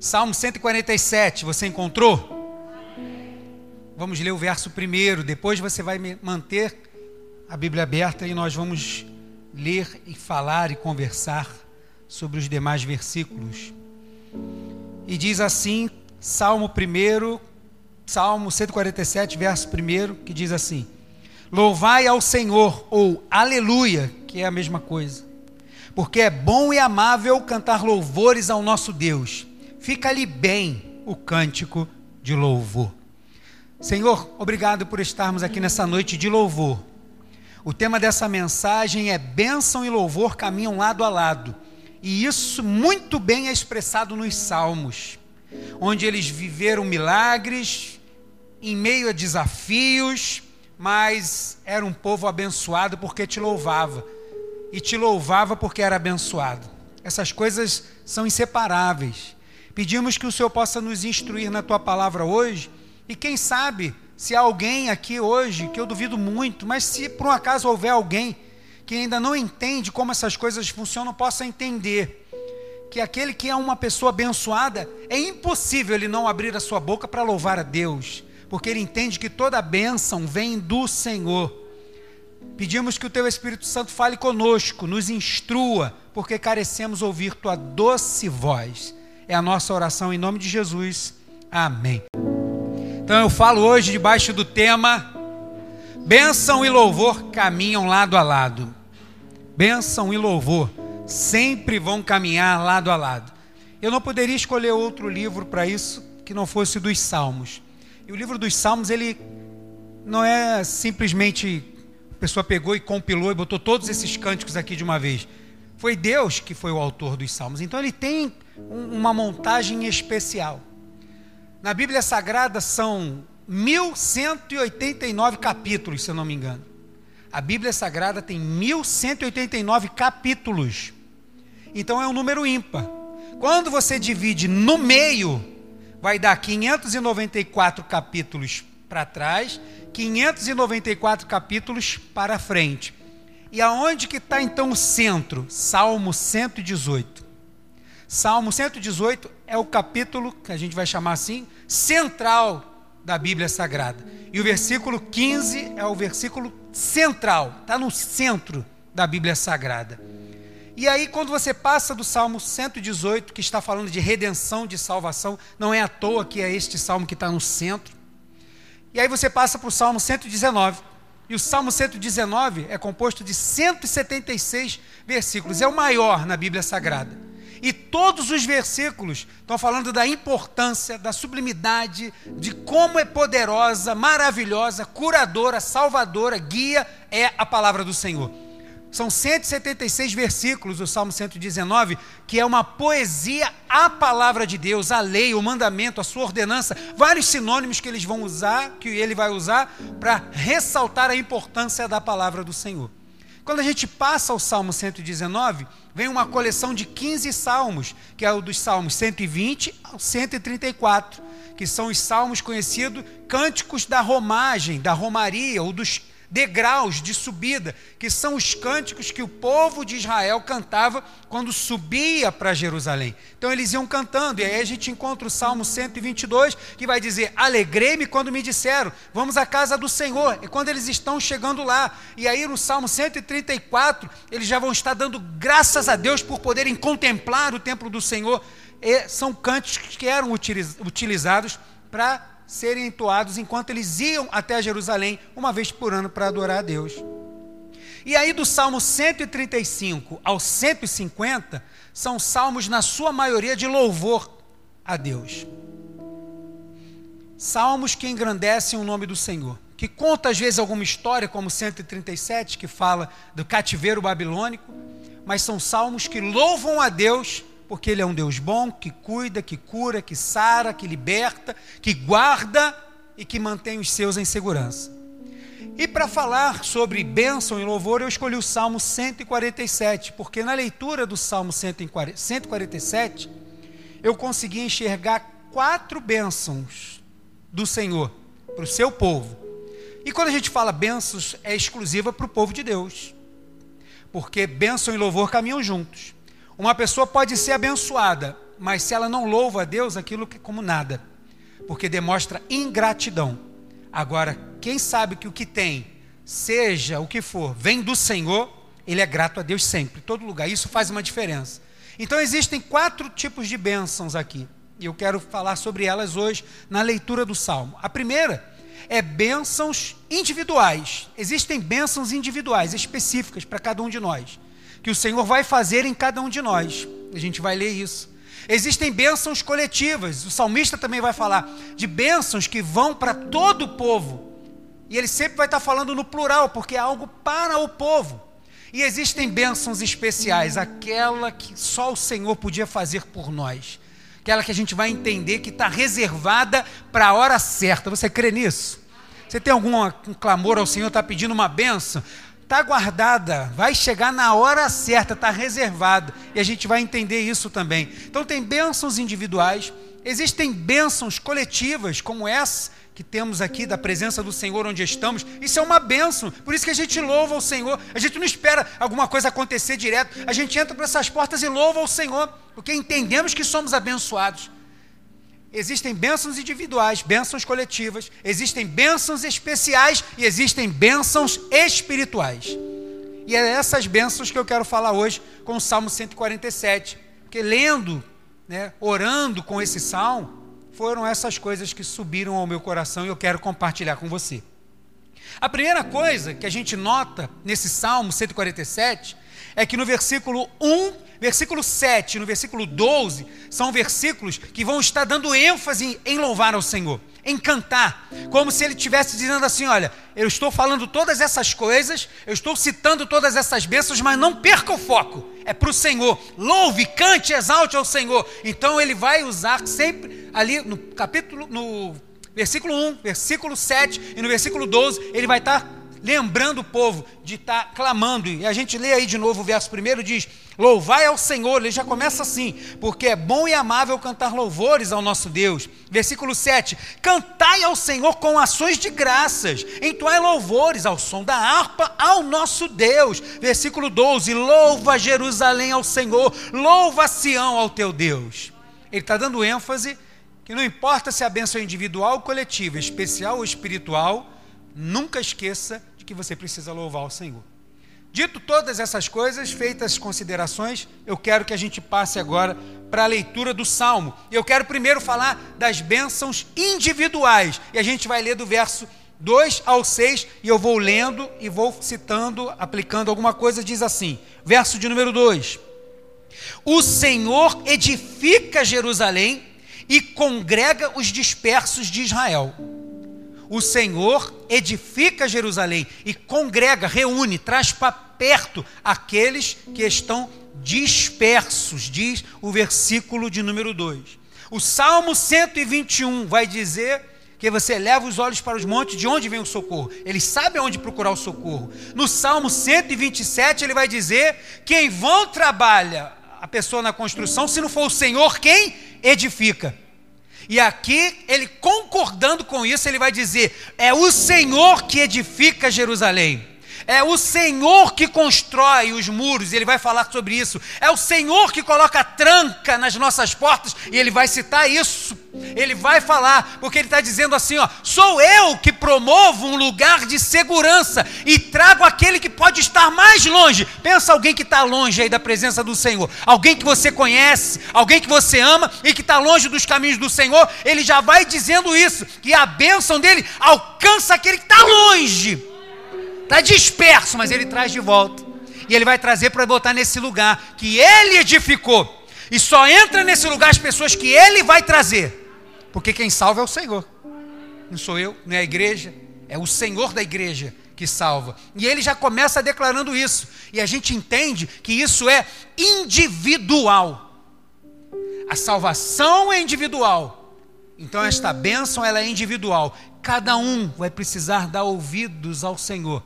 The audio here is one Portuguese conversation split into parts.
Salmo 147, você encontrou? Vamos ler o verso primeiro, depois você vai manter a Bíblia aberta e nós vamos ler e falar e conversar sobre os demais versículos. E diz assim, Salmo 1, Salmo 147, verso 1, que diz assim: Louvai ao Senhor, ou Aleluia, que é a mesma coisa, porque é bom e amável cantar louvores ao nosso Deus. Fica-lhe bem o cântico de louvor. Senhor, obrigado por estarmos aqui nessa noite de louvor. O tema dessa mensagem é bênção e louvor caminham lado a lado. E isso muito bem é expressado nos Salmos, onde eles viveram milagres, em meio a desafios, mas era um povo abençoado porque te louvava, e te louvava porque era abençoado. Essas coisas são inseparáveis. Pedimos que o Senhor possa nos instruir na tua palavra hoje, e quem sabe, se há alguém aqui hoje, que eu duvido muito, mas se por um acaso houver alguém que ainda não entende como essas coisas funcionam, possa entender que aquele que é uma pessoa abençoada, é impossível ele não abrir a sua boca para louvar a Deus porque ele entende que toda bênção vem do Senhor. Pedimos que o teu Espírito Santo fale conosco, nos instrua, porque carecemos ouvir tua doce voz. É a nossa oração em nome de Jesus. Amém. Então eu falo hoje debaixo do tema Bênção e louvor caminham lado a lado. Bênção e louvor sempre vão caminhar lado a lado. Eu não poderia escolher outro livro para isso que não fosse dos Salmos. E o livro dos Salmos, ele não é simplesmente a pessoa pegou e compilou e botou todos esses cânticos aqui de uma vez. Foi Deus que foi o autor dos Salmos. Então ele tem uma montagem especial. Na Bíblia Sagrada são 1189 capítulos, se eu não me engano. A Bíblia Sagrada tem 1189 capítulos. Então é um número ímpar. Quando você divide no meio, vai dar 594 capítulos para trás, 594 capítulos para frente. E aonde que está então o centro? Salmo 118. Salmo 118 é o capítulo, que a gente vai chamar assim, central da Bíblia Sagrada. E o versículo 15 é o versículo central, está no centro da Bíblia Sagrada. E aí, quando você passa do Salmo 118, que está falando de redenção, de salvação, não é à toa que é este salmo que está no centro. E aí você passa para o Salmo 119. E o Salmo 119 é composto de 176 versículos, é o maior na Bíblia Sagrada. E todos os versículos estão falando da importância, da sublimidade, de como é poderosa, maravilhosa, curadora, salvadora, guia é a palavra do Senhor. São 176 versículos do Salmo 119, que é uma poesia à palavra de Deus, a lei, o mandamento, a sua ordenança, vários sinônimos que eles vão usar, que ele vai usar para ressaltar a importância da palavra do Senhor. Quando a gente passa ao Salmo 119, vem uma coleção de 15 salmos, que é o dos Salmos 120 ao 134, que são os salmos conhecidos cânticos da romagem, da romaria, ou dos degraus de subida, que são os cânticos que o povo de Israel cantava quando subia para Jerusalém. Então eles iam cantando, e aí a gente encontra o Salmo 122, que vai dizer: Alegrei-me quando me disseram, vamos à casa do Senhor. E quando eles estão chegando lá, e aí no Salmo 134, eles já vão estar dando graças a Deus por poderem contemplar o templo do Senhor. E são cânticos que eram utilizados para serem entoados enquanto eles iam até Jerusalém uma vez por ano para adorar a Deus. E aí, do Salmo 135 ao 150, são salmos, na sua maioria, de louvor a Deus. Salmos que engrandecem o nome do Senhor. Que conta, às vezes, alguma história, como 137, que fala do cativeiro babilônico, mas são salmos que louvam a Deus porque Ele é um Deus bom, que cuida, que cura, que sara, que liberta, que guarda e que mantém os seus em segurança. E para falar sobre bênção e louvor, eu escolhi o Salmo 147, porque na leitura do Salmo 147, eu consegui enxergar quatro bênçãos do Senhor para o seu povo. E quando a gente fala bênçãos, é exclusiva para o povo de Deus, porque bênção e louvor caminham juntos. Uma pessoa pode ser abençoada mas se ela não louva a Deus, aquilo é como nada, porque demonstra ingratidão. Agora, quem sabe que o que tem, seja o que for, vem do Senhor, ele é grato a Deus sempre, em todo lugar. Isso faz uma diferença. Então existem quatro tipos de bênçãos aqui. E eu quero falar sobre elas hoje na leitura do Salmo. A primeira é bênçãos individuais. Existem bênçãos individuais, específicas para cada um de nós, que o Senhor vai fazer em cada um de nós. A gente vai ler isso. Existem bênçãos coletivas. O salmista também vai falar de bênçãos que vão para todo o povo. E ele sempre vai estar falando no plural, porque é algo para o povo. E existem bênçãos especiais, aquela que só o Senhor podia fazer por nós aquela que a gente vai entender que está reservada para a hora certa. Você crê nisso? Você tem algum um clamor ao Senhor, está pedindo uma benção? Está guardada, vai chegar na hora certa, está reservada. E a gente vai entender isso também. Então, tem bênçãos individuais, existem bênçãos coletivas, como essa que temos aqui da presença do Senhor onde estamos, isso é uma bênção. Por isso que a gente louva o Senhor. A gente não espera alguma coisa acontecer direto. A gente entra por essas portas e louva o Senhor, porque entendemos que somos abençoados. Existem bênçãos individuais, bênçãos coletivas, existem bênçãos especiais e existem bênçãos espirituais. E é essas bênçãos que eu quero falar hoje com o Salmo 147. Porque lendo, né, orando com esse salmo, foram essas coisas que subiram ao meu coração e eu quero compartilhar com você. A primeira coisa que a gente nota nesse Salmo 147 é que no versículo 1, versículo 7 no versículo 12 são versículos que vão estar dando ênfase em louvar ao Senhor, em cantar, como se ele estivesse dizendo assim: olha, eu estou falando todas essas coisas, eu estou citando todas essas bênçãos, mas não perca o foco, é para o Senhor. Louve, cante, exalte ao Senhor. Então ele vai usar sempre ali no capítulo, no versículo 1, versículo 7 e no versículo 12, ele vai estar lembrando o povo de estar tá clamando. E a gente lê aí de novo o verso primeiro, diz: Louvai ao Senhor, ele já começa assim, porque é bom e amável cantar louvores ao nosso Deus. Versículo 7: Cantai ao Senhor com ações de graças, entoai louvores ao som da harpa ao nosso Deus. Versículo 12: Louva Jerusalém ao Senhor, louva Sião ao teu Deus. Ele está dando ênfase que não importa se a bênção é individual ou coletiva, especial ou espiritual, nunca esqueça de que você precisa louvar o Senhor. Dito todas essas coisas, feitas as considerações, eu quero que a gente passe agora para a leitura do Salmo. Eu quero primeiro falar das bênçãos individuais. E a gente vai ler do verso 2 ao 6, e eu vou lendo e vou citando, aplicando alguma coisa, diz assim: verso de número 2: O Senhor edifica Jerusalém e congrega os dispersos de Israel o Senhor edifica Jerusalém e congrega, reúne, traz para perto aqueles que estão dispersos, diz o versículo de número 2. O Salmo 121 vai dizer que você leva os olhos para os montes, de onde vem o socorro? Ele sabe aonde procurar o socorro. No Salmo 127 ele vai dizer que em vão trabalha a pessoa na construção, se não for o Senhor quem edifica. E aqui, ele concordando com isso, ele vai dizer: é o Senhor que edifica Jerusalém. É o Senhor que constrói os muros, e ele vai falar sobre isso. É o Senhor que coloca tranca nas nossas portas, e ele vai citar isso. Ele vai falar, porque ele está dizendo assim: ó, sou eu que promovo um lugar de segurança e trago aquele que pode estar mais longe. Pensa alguém que está longe aí da presença do Senhor, alguém que você conhece, alguém que você ama e que está longe dos caminhos do Senhor. Ele já vai dizendo isso, que a bênção dele alcança aquele que está longe. Está disperso, mas ele traz de volta. E ele vai trazer para botar nesse lugar que ele edificou. E só entra nesse lugar as pessoas que ele vai trazer. Porque quem salva é o Senhor. Não sou eu, não é a igreja, é o Senhor da igreja que salva. E ele já começa declarando isso. E a gente entende que isso é individual. A salvação é individual. Então esta bênção ela é individual. Cada um vai precisar dar ouvidos ao Senhor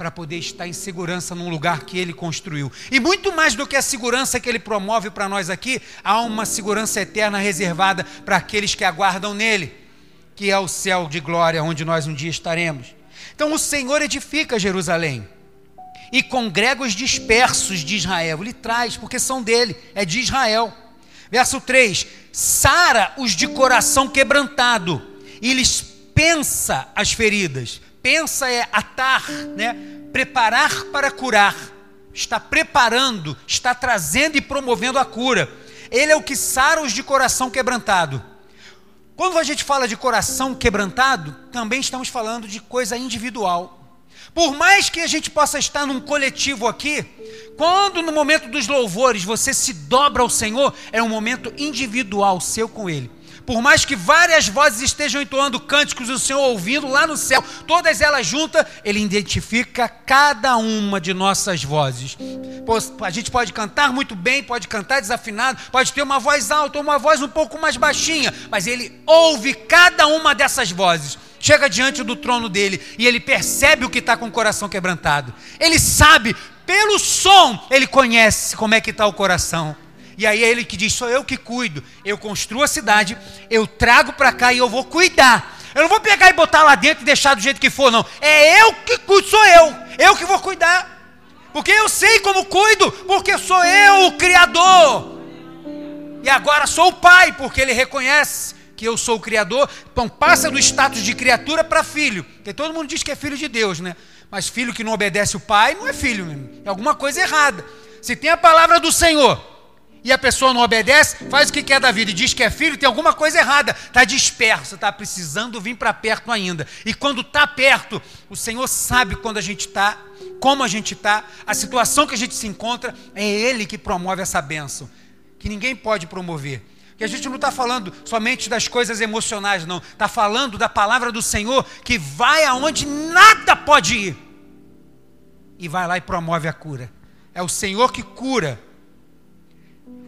para poder estar em segurança num lugar que ele construiu. E muito mais do que a segurança que ele promove para nós aqui, há uma segurança eterna reservada para aqueles que aguardam nele, que é o céu de glória onde nós um dia estaremos. Então o Senhor edifica Jerusalém e congrega os dispersos de Israel. Ele traz, porque são dele, é de Israel. Verso 3: Sara os de coração quebrantado, e lhes pensa as feridas. Pensa é atar, né? Preparar para curar. Está preparando, está trazendo e promovendo a cura. Ele é o que sara os de coração quebrantado. Quando a gente fala de coração quebrantado, também estamos falando de coisa individual. Por mais que a gente possa estar num coletivo aqui, quando no momento dos louvores você se dobra ao Senhor, é um momento individual seu com Ele. Por mais que várias vozes estejam entoando cânticos e o Senhor ouvindo lá no céu, todas elas juntas, Ele identifica cada uma de nossas vozes. A gente pode cantar muito bem, pode cantar desafinado, pode ter uma voz alta ou uma voz um pouco mais baixinha, mas Ele ouve cada uma dessas vozes chega diante do trono dele e ele percebe o que está com o coração quebrantado. Ele sabe, pelo som, ele conhece como é que está o coração. E aí é ele que diz: sou eu que cuido. Eu construo a cidade, eu trago para cá e eu vou cuidar. Eu não vou pegar e botar lá dentro e deixar do jeito que for, não. É eu que cuido, sou eu. Eu que vou cuidar. Porque eu sei como cuido, porque sou eu o Criador. E agora sou o Pai, porque Ele reconhece que eu sou o Criador, então passa do status de criatura para filho. Porque todo mundo diz que é filho de Deus, né? Mas filho que não obedece o pai não é filho, é alguma coisa errada. Se tem a palavra do Senhor e a pessoa não obedece, faz o que quer da vida e diz que é filho, tem alguma coisa errada. Está disperso, está precisando vir para perto ainda. E quando está perto, o Senhor sabe quando a gente está, como a gente está, a situação que a gente se encontra, é Ele que promove essa bênção, que ninguém pode promover. Que a gente não está falando somente das coisas emocionais, não. Está falando da palavra do Senhor que vai aonde nada pode ir. E vai lá e promove a cura. É o Senhor que cura.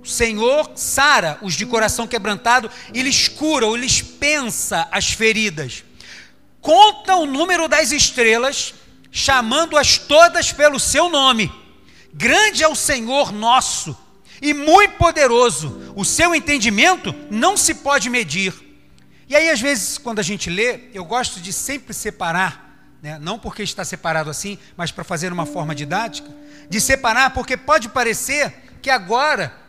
O Senhor sara os de coração quebrantado e lhes cura ou lhes pensa as feridas. Conta o número das estrelas, chamando-as todas pelo seu nome. Grande é o Senhor nosso e muito poderoso. O seu entendimento não se pode medir. E aí, às vezes, quando a gente lê, eu gosto de sempre separar, né? não porque está separado assim, mas para fazer uma forma didática, de separar, porque pode parecer que agora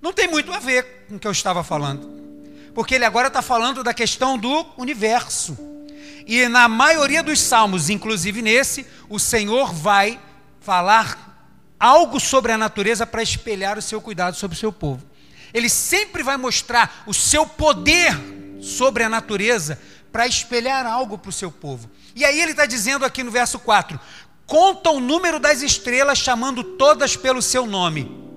não tem muito a ver com o que eu estava falando. Porque ele agora está falando da questão do universo. E na maioria dos salmos, inclusive nesse, o Senhor vai falar algo sobre a natureza para espelhar o seu cuidado sobre o seu povo. Ele sempre vai mostrar o seu poder sobre a natureza para espelhar algo para o seu povo. E aí ele está dizendo aqui no verso 4: conta o número das estrelas, chamando todas pelo seu nome.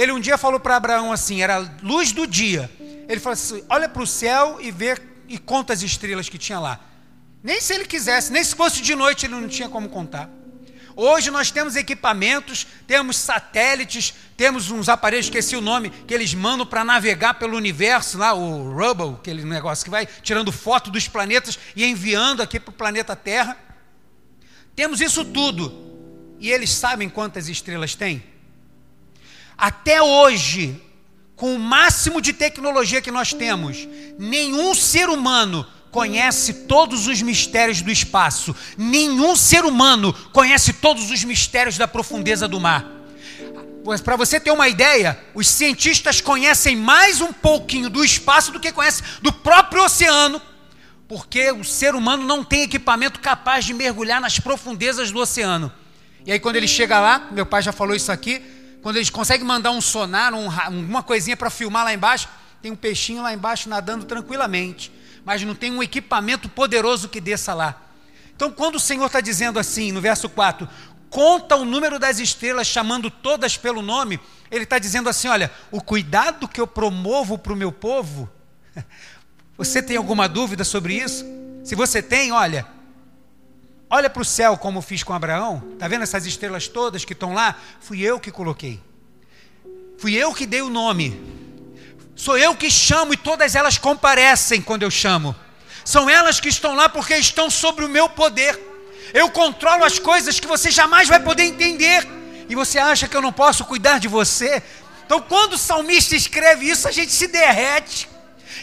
Ele um dia falou para Abraão assim: era luz do dia. Ele falou assim: olha para o céu e vê e conta as estrelas que tinha lá. Nem se ele quisesse, nem se fosse de noite ele não tinha como contar. Hoje nós temos equipamentos, temos satélites, temos uns aparelhos, esqueci o nome, que eles mandam para navegar pelo universo, lá, o Hubble, aquele negócio que vai tirando foto dos planetas e enviando aqui para o planeta Terra. Temos isso tudo. E eles sabem quantas estrelas tem? Até hoje, com o máximo de tecnologia que nós temos, nenhum ser humano conhece todos os mistérios do espaço. Nenhum ser humano conhece todos os mistérios da profundeza do mar. Para você ter uma ideia, os cientistas conhecem mais um pouquinho do espaço do que conhecem do próprio oceano, porque o ser humano não tem equipamento capaz de mergulhar nas profundezas do oceano. E aí, quando ele chega lá, meu pai já falou isso aqui, quando eles conseguem mandar um sonar, um, uma coisinha para filmar lá embaixo, tem um peixinho lá embaixo nadando tranquilamente mas não tem um equipamento poderoso que desça lá. Então, quando o Senhor está dizendo assim, no verso 4, conta o número das estrelas, chamando todas pelo nome, ele está dizendo assim: olha, o cuidado que eu promovo para o meu povo, você tem alguma dúvida sobre isso? Se você tem, olha, olha para o céu como fiz com Abraão, está vendo essas estrelas todas que estão lá? Fui eu que coloquei, fui eu que dei o nome. Sou eu que chamo e todas elas comparecem quando eu chamo. São elas que estão lá porque estão sobre o meu poder. Eu controlo as coisas que você jamais vai poder entender. E você acha que eu não posso cuidar de você? Então, quando o salmista escreve isso, a gente se derrete.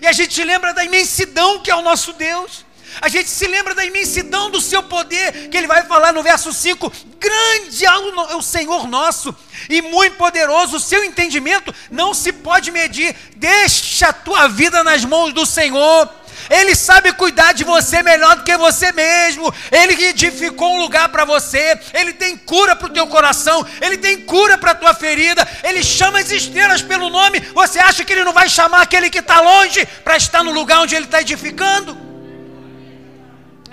E a gente lembra da imensidão que é o nosso Deus. A gente se lembra da imensidão do seu poder, que ele vai falar no verso 5: Grande é o Senhor nosso e muito poderoso, o seu entendimento não se pode medir. Deixa a tua vida nas mãos do Senhor. Ele sabe cuidar de você melhor do que você mesmo. Ele edificou um lugar para você. Ele tem cura para o teu coração. Ele tem cura para a tua ferida. Ele chama as estrelas pelo nome. Você acha que ele não vai chamar aquele que está longe para estar no lugar onde ele está edificando?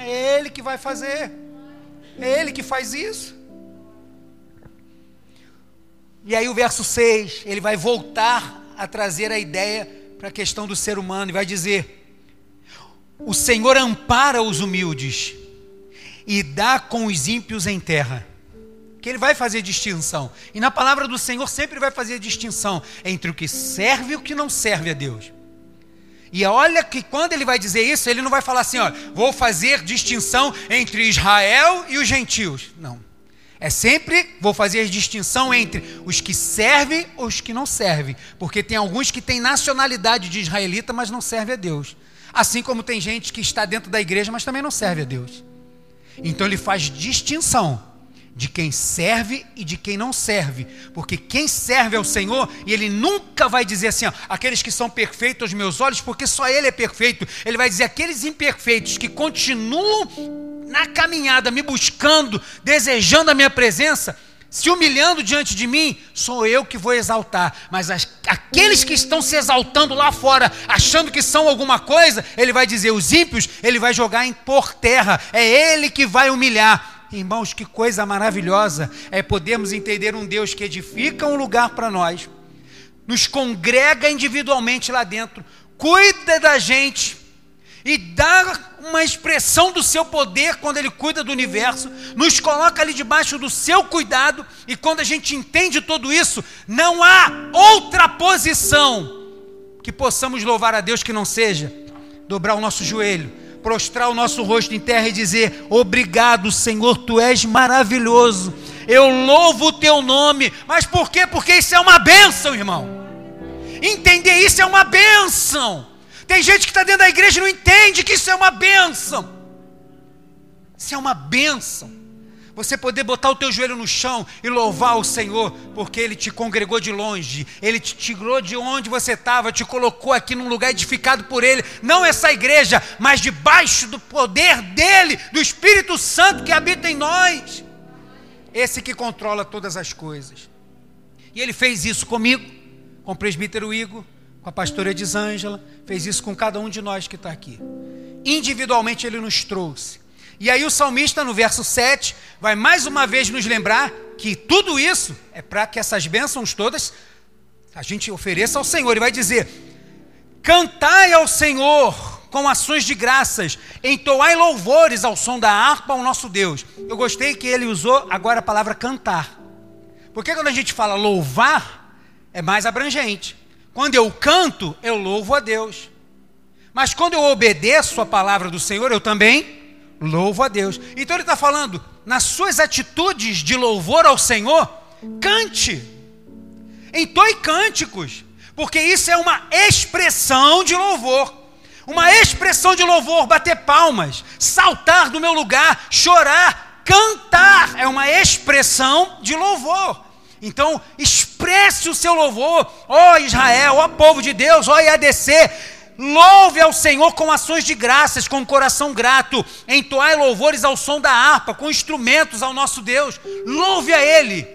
É Ele que vai fazer. É Ele que faz isso. E aí o verso 6, ele vai voltar a trazer a ideia para a questão do ser humano e vai dizer: O Senhor ampara os humildes e dá com os ímpios em terra. Que ele vai fazer distinção. E na palavra do Senhor sempre vai fazer distinção entre o que serve e o que não serve a Deus. E olha que quando ele vai dizer isso, ele não vai falar assim, ó, vou fazer distinção entre Israel e os gentios. Não. É sempre vou fazer distinção entre os que servem e os que não servem, porque tem alguns que têm nacionalidade de israelita, mas não serve a Deus. Assim como tem gente que está dentro da igreja, mas também não serve a Deus. Então ele faz distinção de quem serve e de quem não serve, porque quem serve ao Senhor, e ele nunca vai dizer assim, ó, aqueles que são perfeitos aos meus olhos, porque só ele é perfeito. Ele vai dizer aqueles imperfeitos que continuam na caminhada, me buscando, desejando a minha presença, se humilhando diante de mim, sou eu que vou exaltar. Mas as, aqueles que estão se exaltando lá fora, achando que são alguma coisa, ele vai dizer: os ímpios, ele vai jogar em por terra. É ele que vai humilhar. Irmãos, que coisa maravilhosa é podermos entender um Deus que edifica um lugar para nós, nos congrega individualmente lá dentro, cuida da gente e dá uma expressão do seu poder quando ele cuida do universo, nos coloca ali debaixo do seu cuidado, e quando a gente entende tudo isso, não há outra posição que possamos louvar a Deus que não seja dobrar o nosso joelho prostrar o nosso rosto em terra e dizer: Obrigado, Senhor, tu és maravilhoso. Eu louvo o teu nome. Mas por quê? Porque isso é uma bênção, irmão. Entender isso é uma bênção. Tem gente que está dentro da igreja e não entende que isso é uma bênção. Isso é uma bênção. Você poder botar o teu joelho no chão e louvar o Senhor, porque Ele te congregou de longe, Ele te tirou de onde você estava, te colocou aqui num lugar edificado por Ele, não essa igreja, mas debaixo do poder dEle, do Espírito Santo que habita em nós. Esse que controla todas as coisas. E Ele fez isso comigo, com o presbítero Igor, com a pastora Edisângela, fez isso com cada um de nós que está aqui. Individualmente Ele nos trouxe e aí o salmista, no verso 7, vai mais uma vez nos lembrar que tudo isso é para que essas bênçãos todas a gente ofereça ao Senhor. Ele vai dizer: Cantai ao Senhor com ações de graças, entoai louvores ao som da harpa ao nosso Deus. Eu gostei que ele usou agora a palavra cantar. Porque quando a gente fala louvar, é mais abrangente. Quando eu canto, eu louvo a Deus. Mas quando eu obedeço a palavra do Senhor, eu também Louvo a Deus. Então ele está falando, nas suas atitudes de louvor ao Senhor, cante. Entoe cânticos, porque isso é uma expressão de louvor. Uma expressão de louvor, bater palmas, saltar do meu lugar, chorar, cantar, é uma expressão de louvor. Então, expresse o seu louvor, ó Israel, ó povo de Deus, ó IADC, Louve ao Senhor com ações de graças, com um coração grato. Entoai louvores ao som da harpa, com instrumentos ao nosso Deus. Louve a Ele.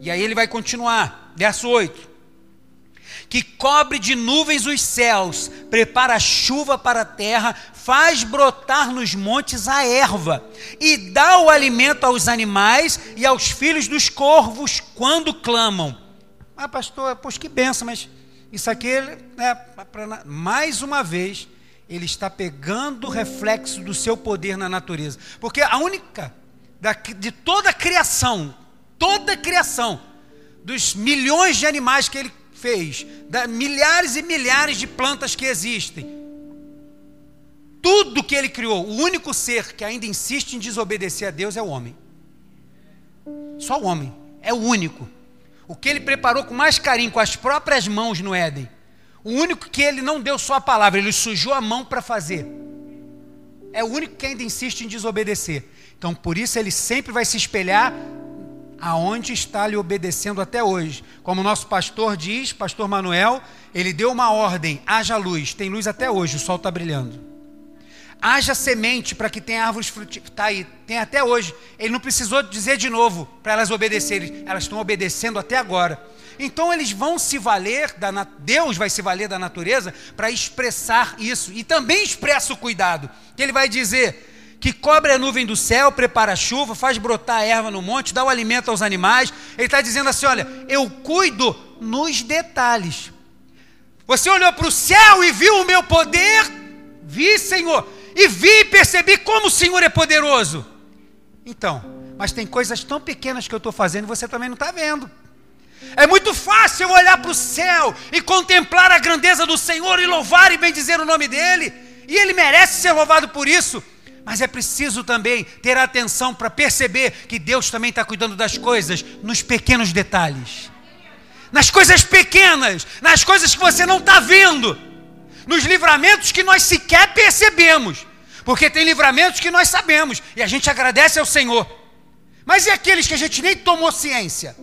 E aí ele vai continuar, verso 8. Que cobre de nuvens os céus, prepara chuva para a terra, faz brotar nos montes a erva, e dá o alimento aos animais e aos filhos dos corvos quando clamam. Ah, pastor, pois que benção, mas isso aqui, né, pra, mais uma vez, ele está pegando o reflexo do seu poder na natureza. Porque a única, da, de toda a criação, toda a criação, dos milhões de animais que ele fez, da, milhares e milhares de plantas que existem, tudo que ele criou, o único ser que ainda insiste em desobedecer a Deus é o homem. Só o homem, é o único o que ele preparou com mais carinho, com as próprias mãos no Éden. O único que ele não deu só a palavra, ele sujou a mão para fazer. É o único que ainda insiste em desobedecer. Então, por isso, ele sempre vai se espelhar aonde está lhe obedecendo até hoje. Como o nosso pastor diz, pastor Manuel, ele deu uma ordem: haja luz. Tem luz até hoje, o sol está brilhando. Haja semente para que tenha árvores frutíferas. Está aí, tem até hoje. Ele não precisou dizer de novo para elas obedecerem. Elas estão obedecendo até agora. Então eles vão se valer, da, Deus vai se valer da natureza para expressar isso. E também expressa o cuidado. Que ele vai dizer: que cobre a nuvem do céu, prepara a chuva, faz brotar a erva no monte, dá o alimento aos animais. Ele está dizendo assim: olha, eu cuido nos detalhes. Você olhou para o céu e viu o meu poder? Vi, Senhor, e vi e percebi como o Senhor é poderoso. Então, mas tem coisas tão pequenas que eu estou fazendo e você também não está vendo. É muito fácil eu olhar para o céu e contemplar a grandeza do Senhor e louvar e bendizer o nome dEle, e Ele merece ser louvado por isso. Mas é preciso também ter atenção para perceber que Deus também está cuidando das coisas nos pequenos detalhes, nas coisas pequenas, nas coisas que você não está vendo, nos livramentos que nós sequer percebemos, porque tem livramentos que nós sabemos e a gente agradece ao Senhor, mas e aqueles que a gente nem tomou ciência?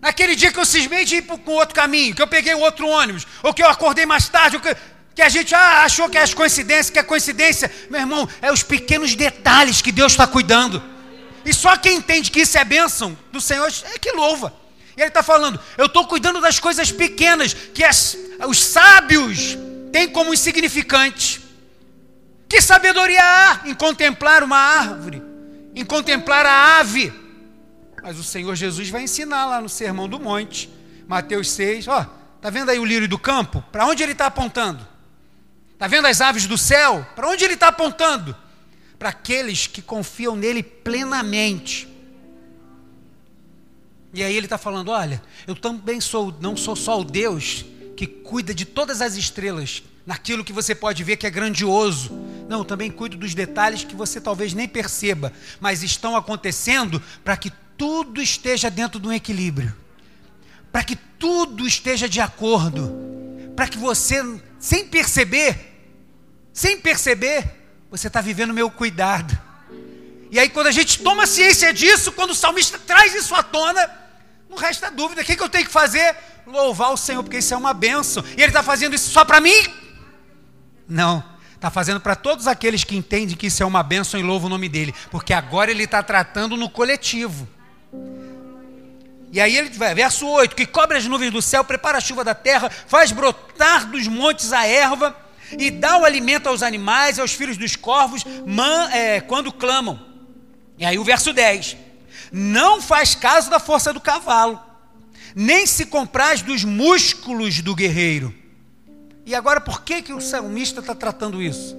Naquele dia que eu cismei de ir para outro caminho, que eu peguei outro ônibus, ou que eu acordei mais tarde, ou que que a gente ah, achou que é as coincidências, que é coincidência. Meu irmão, é os pequenos detalhes que Deus está cuidando. E só quem entende que isso é bênção do Senhor é que louva. E ele está falando, eu estou cuidando das coisas pequenas que as, os sábios têm como insignificantes. Que sabedoria há em contemplar uma árvore, em contemplar a ave? Mas o Senhor Jesus vai ensinar lá no Sermão do Monte, Mateus 6, ó, tá vendo aí o lírio do campo? Para onde ele está apontando? Está vendo as aves do céu? Para onde ele está apontando? Para aqueles que confiam nele plenamente. E aí ele está falando: olha, eu também sou, não sou só o Deus que cuida de todas as estrelas, naquilo que você pode ver que é grandioso. Não, também cuido dos detalhes que você talvez nem perceba, mas estão acontecendo para que tudo esteja dentro de um equilíbrio, para que tudo esteja de acordo, para que você sem perceber, sem perceber, você está vivendo o meu cuidado. E aí, quando a gente toma ciência disso, quando o salmista traz isso à tona, não resta dúvida: o que, que eu tenho que fazer? Louvar o Senhor, porque isso é uma benção. E Ele está fazendo isso só para mim? Não, está fazendo para todos aqueles que entendem que isso é uma benção e louvam o nome dEle, porque agora Ele está tratando no coletivo. E aí ele vai, verso 8: que cobre as nuvens do céu, prepara a chuva da terra, faz brotar dos montes a erva, e dá o alimento aos animais, aos filhos dos corvos, man, é, quando clamam. E aí o verso 10: não faz caso da força do cavalo, nem se compraz dos músculos do guerreiro. E agora, por que, que o salmista está tratando isso?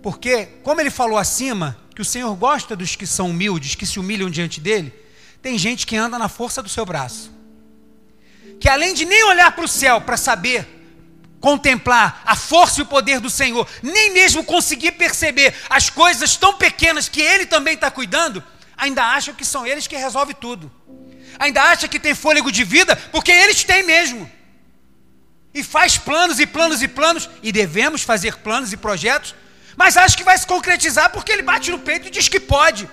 Porque, como ele falou acima, que o Senhor gosta dos que são humildes, que se humilham diante dele, tem gente que anda na força do seu braço. Que além de nem olhar para o céu para saber, contemplar a força e o poder do Senhor, nem mesmo conseguir perceber as coisas tão pequenas que Ele também está cuidando, ainda acham que são eles que resolvem tudo. Ainda acha que tem fôlego de vida, porque eles têm mesmo. E faz planos e planos e planos, e devemos fazer planos e projetos, mas acha que vai se concretizar porque ele bate no peito e diz que pode.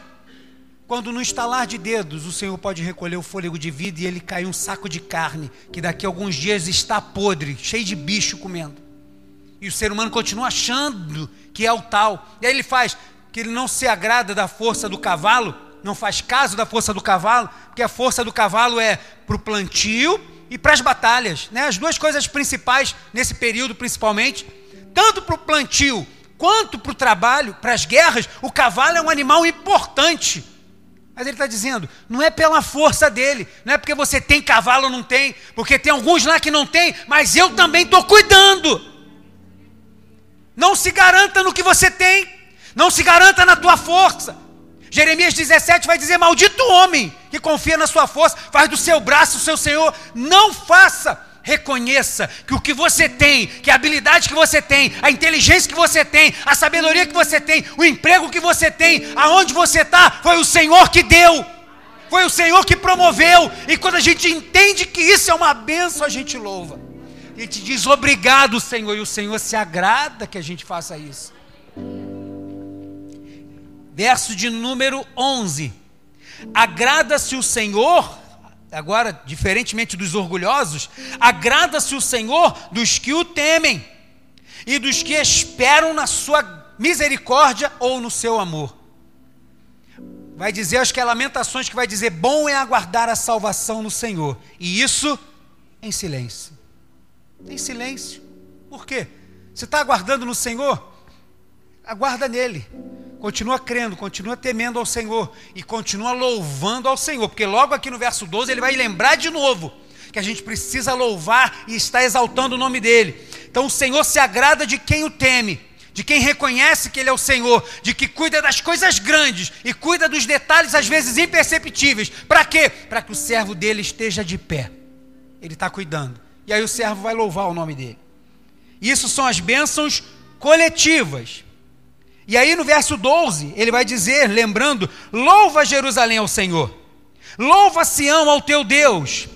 Quando no estalar de dedos o Senhor pode recolher o fôlego de vida e ele cai um saco de carne, que daqui a alguns dias está podre, cheio de bicho comendo. E o ser humano continua achando que é o tal. E aí ele faz que ele não se agrada da força do cavalo, não faz caso da força do cavalo, porque a força do cavalo é para o plantio e para as batalhas. Né? As duas coisas principais nesse período, principalmente, tanto para o plantio quanto para o trabalho, para as guerras, o cavalo é um animal importante. Mas ele está dizendo, não é pela força dele, não é porque você tem cavalo ou não tem, porque tem alguns lá que não tem, mas eu também estou cuidando. Não se garanta no que você tem, não se garanta na tua força. Jeremias 17 vai dizer: Maldito homem que confia na sua força, faz do seu braço o seu Senhor, não faça reconheça que o que você tem, que a habilidade que você tem, a inteligência que você tem, a sabedoria que você tem, o emprego que você tem, aonde você está, foi o Senhor que deu, foi o Senhor que promoveu. E quando a gente entende que isso é uma benção, a gente louva. A gente diz obrigado, Senhor, e o Senhor se agrada que a gente faça isso. Verso de número 11. Agrada-se o Senhor, agora, diferentemente dos orgulhosos, agrada-se o Senhor dos que o temem e dos que esperam na sua misericórdia ou no seu amor. Vai dizer, acho que é Lamentações que vai dizer: bom é aguardar a salvação no Senhor, e isso em silêncio. Em silêncio. Por quê? Você está aguardando no Senhor? Aguarda nele. Continua crendo, continua temendo ao Senhor e continua louvando ao Senhor, porque logo aqui no verso 12 ele vai lembrar de novo que a gente precisa louvar e estar exaltando o nome dele. Então o Senhor se agrada de quem o teme, de quem reconhece que ele é o Senhor, de que cuida das coisas grandes e cuida dos detalhes às vezes imperceptíveis. Para quê? Para que o servo dele esteja de pé. Ele está cuidando. E aí o servo vai louvar o nome dele. Isso são as bênçãos coletivas. E aí no verso 12, ele vai dizer, lembrando: Louva Jerusalém ao Senhor, louva Sião ao teu Deus,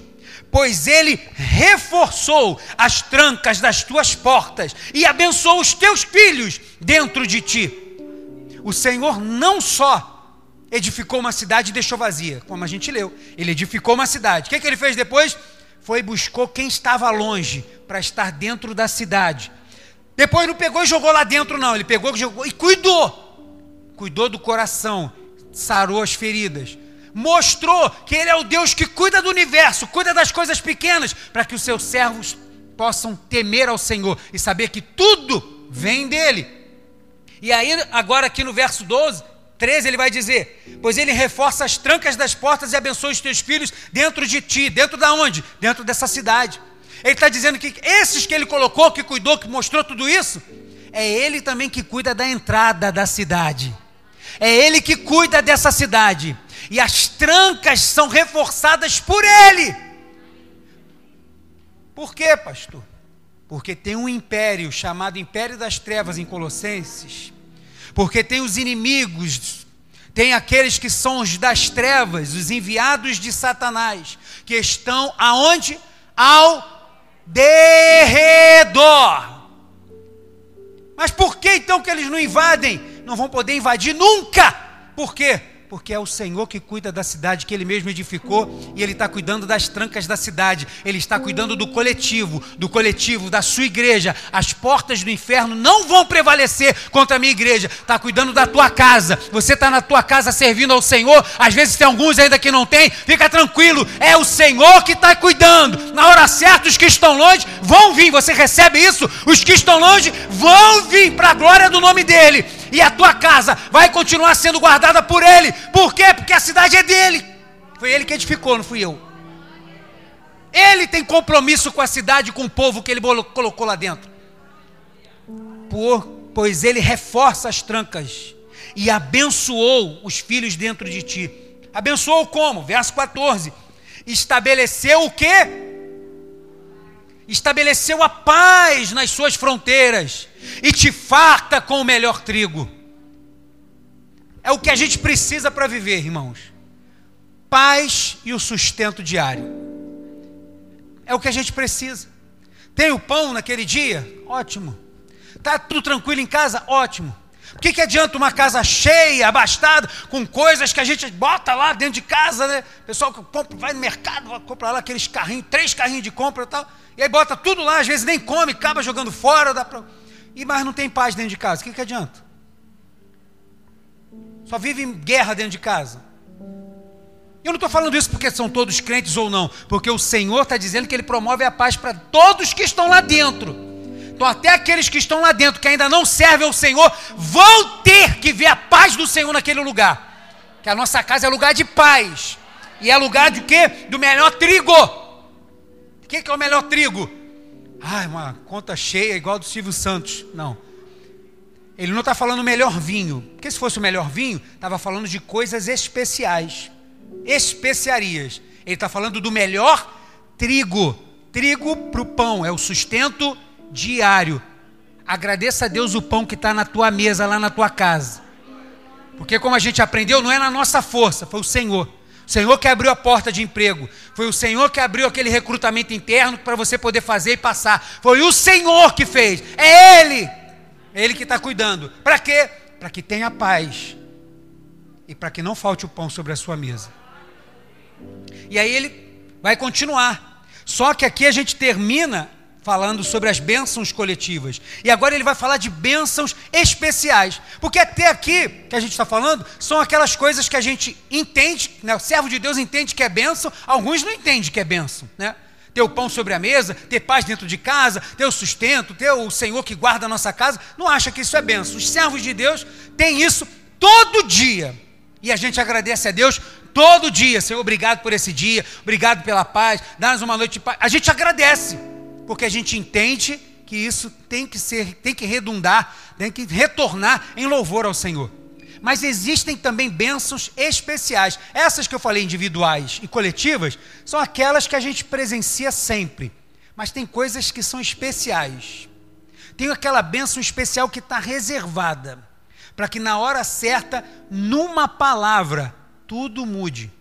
pois ele reforçou as trancas das tuas portas e abençoou os teus filhos dentro de ti. O Senhor não só edificou uma cidade e deixou vazia, como a gente leu, ele edificou uma cidade. O que, é que ele fez depois? Foi buscou quem estava longe para estar dentro da cidade. Depois não pegou e jogou lá dentro, não. Ele pegou jogou, e cuidou. Cuidou do coração, sarou as feridas. Mostrou que Ele é o Deus que cuida do universo, cuida das coisas pequenas, para que os seus servos possam temer ao Senhor e saber que tudo vem dele. E aí, agora aqui no verso 12, 13, ele vai dizer: Pois ele reforça as trancas das portas e abençoa os teus filhos dentro de ti. Dentro da onde? Dentro dessa cidade. Ele está dizendo que esses que ele colocou, que cuidou, que mostrou tudo isso, é ele também que cuida da entrada da cidade. É ele que cuida dessa cidade. E as trancas são reforçadas por ele. Por quê, pastor? Porque tem um império chamado Império das Trevas em Colossenses. Porque tem os inimigos, tem aqueles que são os das trevas, os enviados de Satanás, que estão aonde? Ao derredor. Mas por que então que eles não invadem? Não vão poder invadir nunca. Por quê? Porque é o Senhor que cuida da cidade que Ele mesmo edificou e Ele está cuidando das trancas da cidade, Ele está cuidando do coletivo, do coletivo, da sua igreja. As portas do inferno não vão prevalecer contra a minha igreja, está cuidando da tua casa. Você está na tua casa servindo ao Senhor, às vezes tem alguns ainda que não tem, fica tranquilo, é o Senhor que está cuidando. Na hora certa, os que estão longe vão vir, você recebe isso? Os que estão longe vão vir para a glória do nome dEle e a tua casa vai continuar sendo guardada por Ele. Por quê? Porque a cidade é dele. Foi Ele que edificou, não fui eu. Ele tem compromisso com a cidade, com o povo que Ele colocou lá dentro. Por, pois Ele reforça as trancas e abençoou os filhos dentro de ti. Abençoou como? Verso 14. Estabeleceu o quê? Estabeleceu a paz nas suas fronteiras e te farta com o melhor trigo. É o que a gente precisa para viver, irmãos. Paz e o sustento diário. É o que a gente precisa. Tem o pão naquele dia? Ótimo. Tá tudo tranquilo em casa? Ótimo. O que, que adianta uma casa cheia, abastada, com coisas que a gente bota lá dentro de casa, né? Pessoal que compra, vai no mercado, compra lá aqueles carrinhos, três carrinhos de compra e tal. E aí bota tudo lá, às vezes nem come, acaba jogando fora, dá pra... e mas não tem paz dentro de casa. O que, que adianta? Só vive guerra dentro de casa. Eu não estou falando isso porque são todos crentes ou não, porque o Senhor está dizendo que Ele promove a paz para todos que estão lá dentro. Então, até aqueles que estão lá dentro, que ainda não servem ao Senhor, vão ter que ver a paz do Senhor naquele lugar. Que a nossa casa é lugar de paz. E é lugar de quê? Do melhor trigo. O que, é o melhor trigo? Ah, uma conta cheia igual do Silvio Santos. Não. Ele não está falando melhor vinho. Porque se fosse o melhor vinho, estava falando de coisas especiais. Especiarias. Ele está falando do melhor trigo. Trigo para o pão, é o sustento diário. Agradeça a Deus o pão que está na tua mesa, lá na tua casa. Porque como a gente aprendeu, não é na nossa força, foi o Senhor. O Senhor que abriu a porta de emprego. Foi o Senhor que abriu aquele recrutamento interno para você poder fazer e passar. Foi o Senhor que fez. É Ele. É Ele que está cuidando. Para quê? Para que tenha paz. E para que não falte o pão sobre a sua mesa. E aí ele vai continuar. Só que aqui a gente termina falando sobre as bênçãos coletivas. E agora ele vai falar de bênçãos especiais. Porque até aqui que a gente está falando são aquelas coisas que a gente entende, né? o servo de Deus entende que é bênção, alguns não entendem que é bênção. Né? Ter o pão sobre a mesa, ter paz dentro de casa, ter o sustento, ter o Senhor que guarda a nossa casa, não acha que isso é bênção. Os servos de Deus têm isso todo dia. E a gente agradece a Deus todo dia. Senhor, obrigado por esse dia, obrigado pela paz, dá-nos uma noite de paz. A gente agradece porque a gente entende que isso tem que ser, tem que redundar, tem que retornar em louvor ao Senhor. Mas existem também bênçãos especiais. Essas que eu falei, individuais e coletivas, são aquelas que a gente presencia sempre. Mas tem coisas que são especiais. Tem aquela bênção especial que está reservada para que na hora certa, numa palavra, tudo mude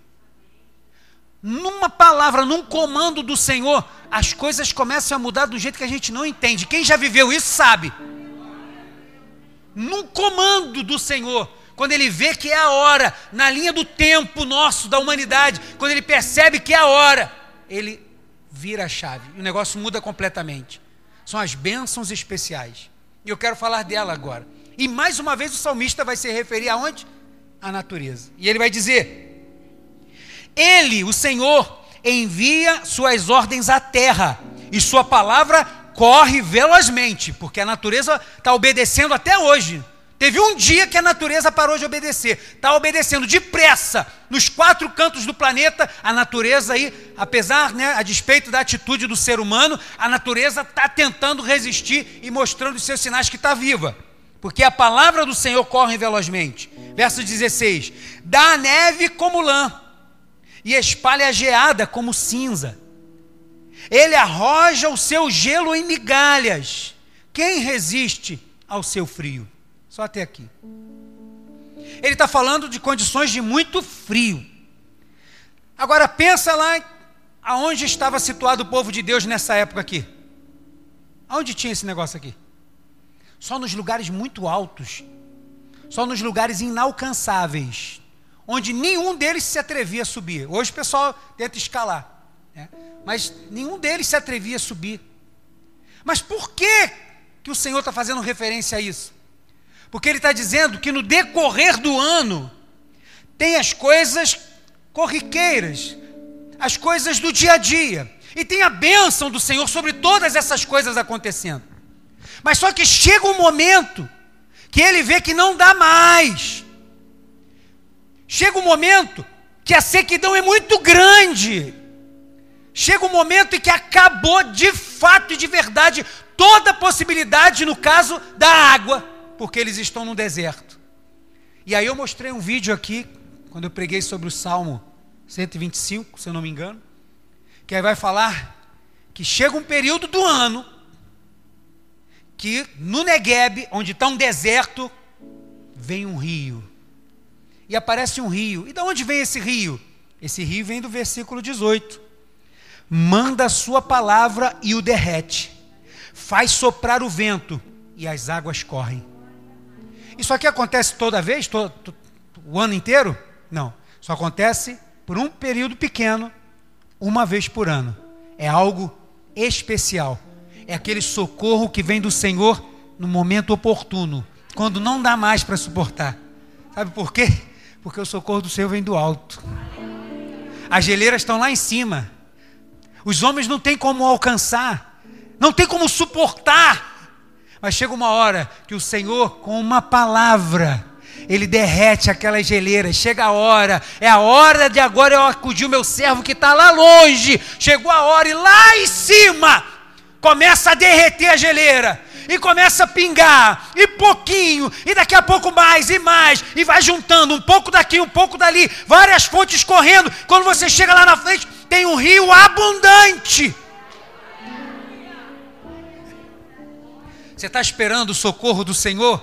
numa palavra, num comando do Senhor, as coisas começam a mudar do jeito que a gente não entende. Quem já viveu isso sabe. Num comando do Senhor, quando ele vê que é a hora, na linha do tempo nosso, da humanidade, quando ele percebe que é a hora, ele vira a chave o negócio muda completamente. São as bênçãos especiais. E eu quero falar dela agora. E mais uma vez o salmista vai se referir aonde? À natureza. E ele vai dizer: ele, o Senhor, envia suas ordens à terra e sua palavra corre velozmente, porque a natureza está obedecendo até hoje. Teve um dia que a natureza parou de obedecer, está obedecendo depressa nos quatro cantos do planeta. A natureza aí, apesar, né, a despeito da atitude do ser humano, a natureza está tentando resistir e mostrando os seus sinais que está viva, porque a palavra do Senhor corre velozmente. Verso 16: dá neve como lã e espalha a geada como cinza. Ele arroja o seu gelo em migalhas. Quem resiste ao seu frio? Só até aqui. Ele está falando de condições de muito frio. Agora pensa lá aonde estava situado o povo de Deus nessa época aqui. Aonde tinha esse negócio aqui? Só nos lugares muito altos, só nos lugares inalcançáveis onde nenhum deles se atrevia a subir. Hoje o pessoal tenta escalar, né? mas nenhum deles se atrevia a subir. Mas por que, que o Senhor está fazendo referência a isso? Porque Ele está dizendo que no decorrer do ano tem as coisas corriqueiras, as coisas do dia a dia, e tem a bênção do Senhor sobre todas essas coisas acontecendo. Mas só que chega um momento que ele vê que não dá mais Chega um momento que a sequidão é muito grande. Chega um momento em que acabou de fato e de verdade toda a possibilidade, no caso da água, porque eles estão no deserto. E aí eu mostrei um vídeo aqui, quando eu preguei sobre o Salmo 125, se eu não me engano, que aí vai falar que chega um período do ano que no Negueb, onde está um deserto, vem um rio e aparece um rio. E de onde vem esse rio? Esse rio vem do versículo 18. Manda a sua palavra e o derrete, faz soprar o vento e as águas correm. Isso aqui acontece toda vez, todo, o ano inteiro? Não. Só acontece por um período pequeno, uma vez por ano. É algo especial. É aquele socorro que vem do Senhor no momento oportuno, quando não dá mais para suportar. Sabe por quê? Porque o socorro do Senhor vem do alto. As geleiras estão lá em cima. Os homens não têm como alcançar, não tem como suportar. Mas chega uma hora que o Senhor, com uma palavra, ele derrete aquelas geleiras. Chega a hora, é a hora de agora eu acudir o meu servo que está lá longe. Chegou a hora e lá em cima começa a derreter a geleira e começa a pingar, e pouquinho, e daqui a pouco mais e mais, e vai juntando um pouco daqui, um pouco dali, várias fontes correndo. Quando você chega lá na frente, tem um rio abundante. Você está esperando o socorro do Senhor?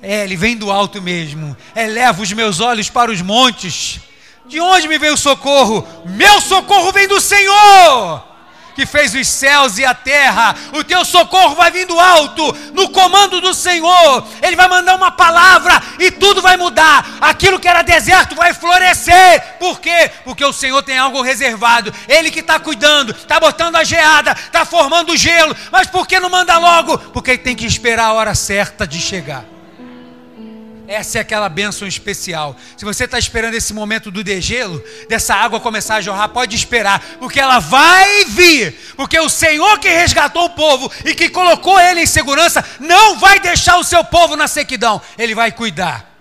É, ele vem do alto mesmo. Eleva os meus olhos para os montes. De onde me vem o socorro? Meu socorro vem do Senhor que fez os céus e a terra. O teu socorro vai vindo alto, no comando do Senhor. Ele vai mandar uma palavra e tudo vai mudar. Aquilo que era deserto vai florescer. Por quê? Porque o Senhor tem algo reservado. Ele que está cuidando, está botando a geada, está formando o gelo. Mas por que não manda logo? Porque tem que esperar a hora certa de chegar. Essa é aquela bênção especial. Se você está esperando esse momento do degelo, dessa água começar a jorrar, pode esperar, porque ela vai vir. Porque o Senhor que resgatou o povo e que colocou ele em segurança, não vai deixar o seu povo na sequidão, ele vai cuidar.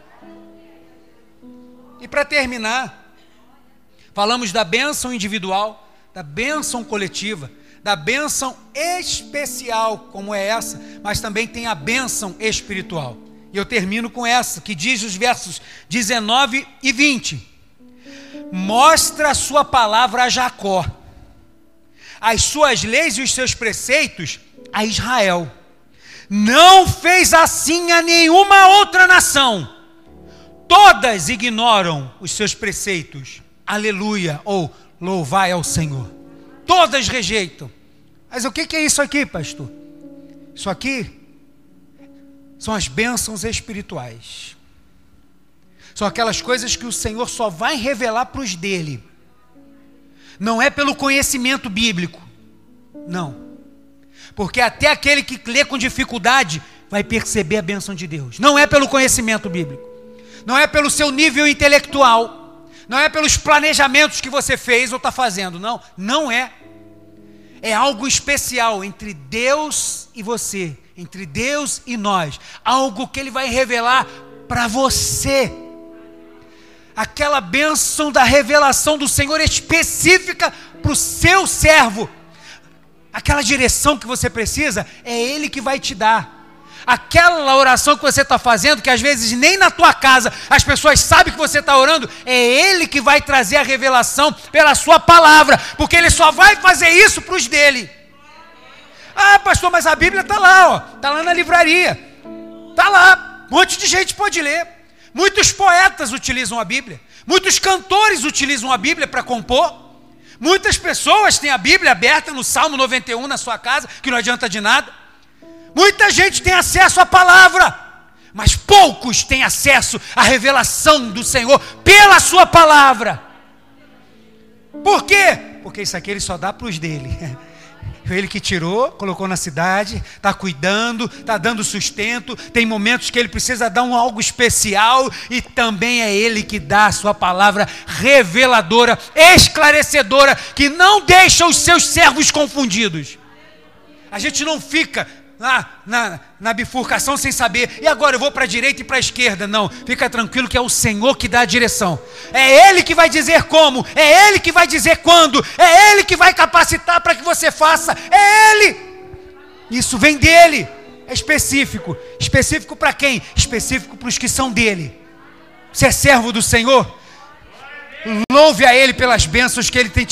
E para terminar, falamos da bênção individual, da bênção coletiva, da bênção especial, como é essa, mas também tem a bênção espiritual. E eu termino com essa, que diz os versos 19 e 20: Mostra a sua palavra a Jacó, as suas leis e os seus preceitos a Israel. Não fez assim a nenhuma outra nação. Todas ignoram os seus preceitos. Aleluia, ou louvai ao Senhor. Todas rejeitam. Mas o que é isso aqui, pastor? Isso aqui são as bênçãos espirituais. São aquelas coisas que o Senhor só vai revelar para os dele. Não é pelo conhecimento bíblico. Não. Porque até aquele que lê com dificuldade vai perceber a bênção de Deus. Não é pelo conhecimento bíblico. Não é pelo seu nível intelectual. Não é pelos planejamentos que você fez ou está fazendo. Não. Não é. É algo especial entre Deus e você entre Deus e nós, algo que Ele vai revelar para você. Aquela bênção da revelação do Senhor específica para o seu servo. Aquela direção que você precisa, é Ele que vai te dar. Aquela oração que você está fazendo, que às vezes nem na tua casa as pessoas sabem que você está orando, é Ele que vai trazer a revelação pela Sua palavra, porque Ele só vai fazer isso para os dele. Pastor, mas a Bíblia está lá, ó, está lá na livraria. Está lá. Um monte de gente pode ler. Muitos poetas utilizam a Bíblia. Muitos cantores utilizam a Bíblia para compor. Muitas pessoas têm a Bíblia aberta no Salmo 91 na sua casa, que não adianta de nada. Muita gente tem acesso à palavra, mas poucos têm acesso à revelação do Senhor pela sua palavra. Por quê? Porque isso aqui ele só dá para os dele. Foi ele que tirou, colocou na cidade, está cuidando, está dando sustento. Tem momentos que ele precisa dar um algo especial e também é ele que dá a sua palavra reveladora, esclarecedora, que não deixa os seus servos confundidos. A gente não fica lá na, na bifurcação sem saber, e agora eu vou para a direita e para a esquerda. Não, fica tranquilo que é o Senhor que dá a direção. É Ele que vai dizer como, é Ele que vai dizer quando, é Ele que vai capacitar para que você faça, é Ele. Isso vem dele, é específico. Específico para quem? Específico para os que são dele. Você é servo do Senhor? Louve a Ele pelas bênçãos que Ele tem